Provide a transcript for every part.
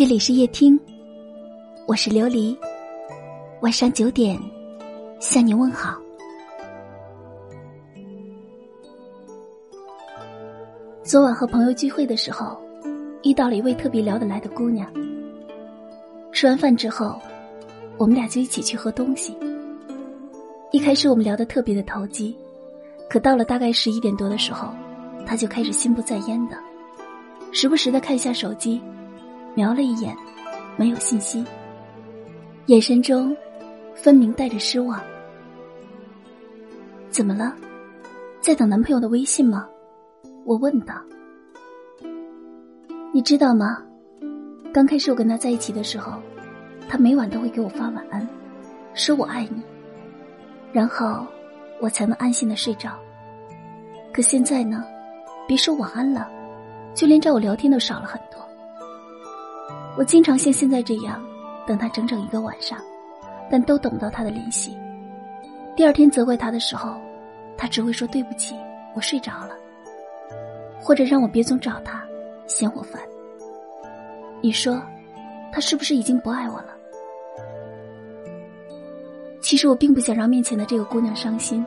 这里是夜听，我是琉璃。晚上九点向你问好。昨晚和朋友聚会的时候，遇到了一位特别聊得来的姑娘。吃完饭之后，我们俩就一起去喝东西。一开始我们聊得特别的投机，可到了大概十一点多的时候，她就开始心不在焉的，时不时的看一下手机。瞄了一眼，没有信息，眼神中分明带着失望。怎么了？在等男朋友的微信吗？我问道。你知道吗？刚开始我跟他在一起的时候，他每晚都会给我发晚安，说我爱你，然后我才能安心的睡着。可现在呢，别说晚安了，就连找我聊天都少了很。我经常像现在这样等他整整一个晚上，但都等不到他的联系。第二天责怪他的时候，他只会说对不起，我睡着了，或者让我别总找他，嫌我烦。你说，他是不是已经不爱我了？其实我并不想让面前的这个姑娘伤心，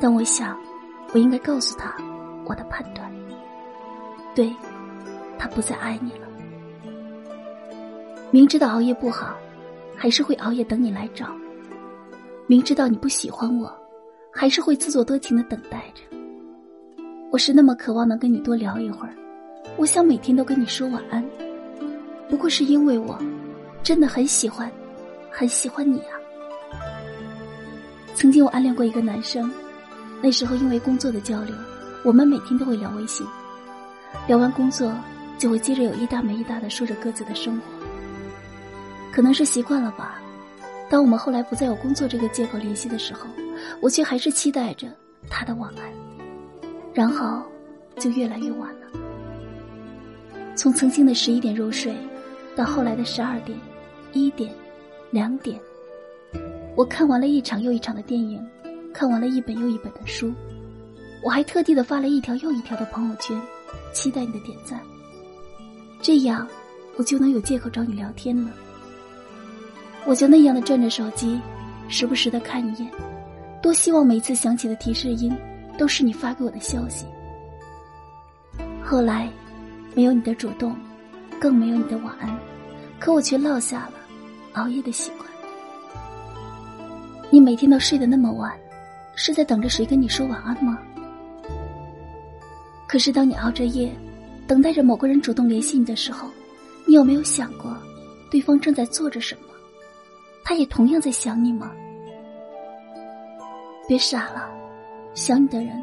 但我想，我应该告诉她我的判断。对，他不再爱你了。明知道熬夜不好，还是会熬夜等你来找。明知道你不喜欢我，还是会自作多情的等待着。我是那么渴望能跟你多聊一会儿，我想每天都跟你说晚安。不过是因为我真的很喜欢，很喜欢你啊。曾经我暗恋过一个男生，那时候因为工作的交流，我们每天都会聊微信，聊完工作就会接着有一搭没一搭的说着各自的生活。可能是习惯了吧。当我们后来不再有工作这个借口联系的时候，我却还是期待着他的晚安，然后就越来越晚了。从曾经的十一点入睡，到后来的十二点、一点、两点，我看完了一场又一场的电影，看完了一本又一本的书，我还特地的发了一条又一条的朋友圈，期待你的点赞，这样我就能有借口找你聊天了。我就那样的转着手机，时不时的看一眼，多希望每次响起的提示音，都是你发给我的消息。后来，没有你的主动，更没有你的晚安，可我却落下了熬夜的习惯。你每天都睡得那么晚，是在等着谁跟你说晚安吗？可是当你熬着夜，等待着某个人主动联系你的时候，你有没有想过，对方正在做着什么？他也同样在想你吗？别傻了，想你的人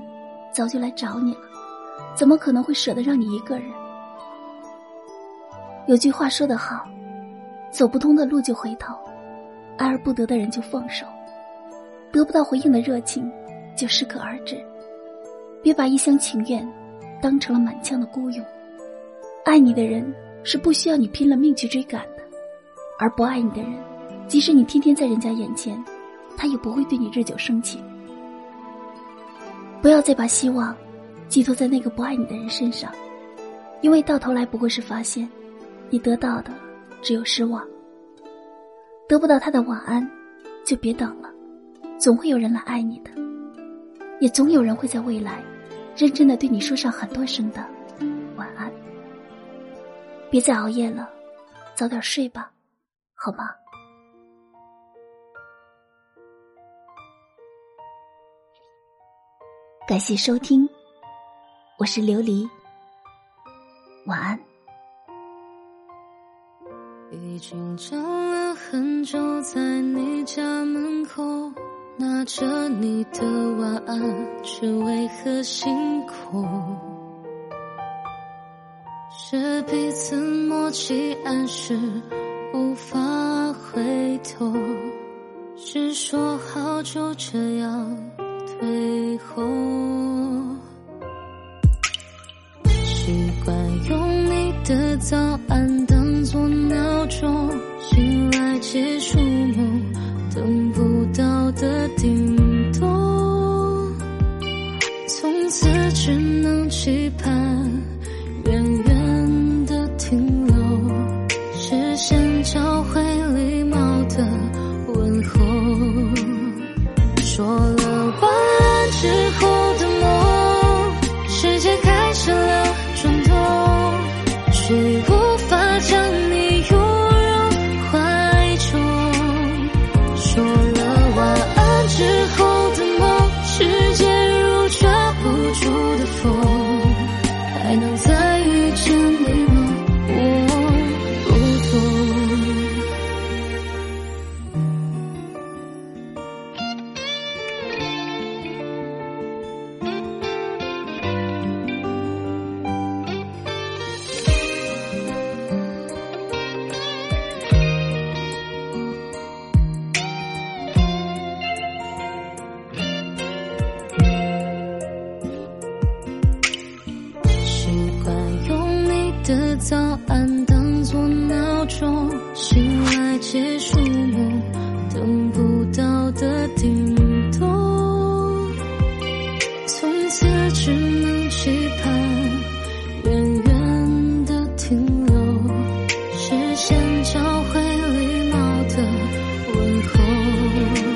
早就来找你了，怎么可能会舍得让你一个人？有句话说得好，走不通的路就回头，爱而不得的人就放手，得不到回应的热情就适可而止。别把一厢情愿当成了满腔的孤勇。爱你的人是不需要你拼了命去追赶的，而不爱你的人。即使你天天在人家眼前，他也不会对你日久生情。不要再把希望寄托在那个不爱你的人身上，因为到头来不过是发现，你得到的只有失望。得不到他的晚安，就别等了，总会有人来爱你的，也总有人会在未来，认真的对你说上很多声的晚安。别再熬夜了，早点睡吧，好吗？感谢收听，我是琉璃，晚安。已经等了很久，在你家门口拿着你的晚安，却为何辛苦？是彼此默契暗示无法回头，是说好就这样。背后，习惯用你的早安当作闹钟，醒来结束梦。的早安当作闹钟，醒来结束梦，等不到的叮咚，从此只能期盼远远的停留，视线交汇礼貌的问候。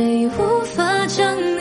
谁，无法将你